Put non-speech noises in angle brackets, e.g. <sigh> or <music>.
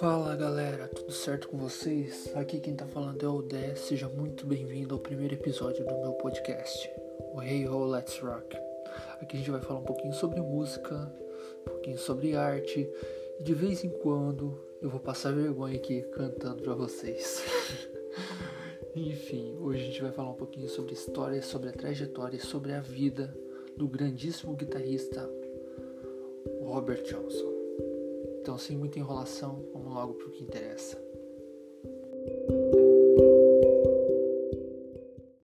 Fala galera, tudo certo com vocês? Aqui quem tá falando é o Dé, seja muito bem-vindo ao primeiro episódio do meu podcast, o Hey Ho Let's Rock. Aqui a gente vai falar um pouquinho sobre música, um pouquinho sobre arte e de vez em quando eu vou passar vergonha aqui cantando pra vocês. <laughs> Enfim, hoje a gente vai falar um pouquinho sobre história, sobre a trajetória sobre a vida do grandíssimo guitarrista Robert Johnson. Então, sem muita enrolação, vamos logo para o que interessa.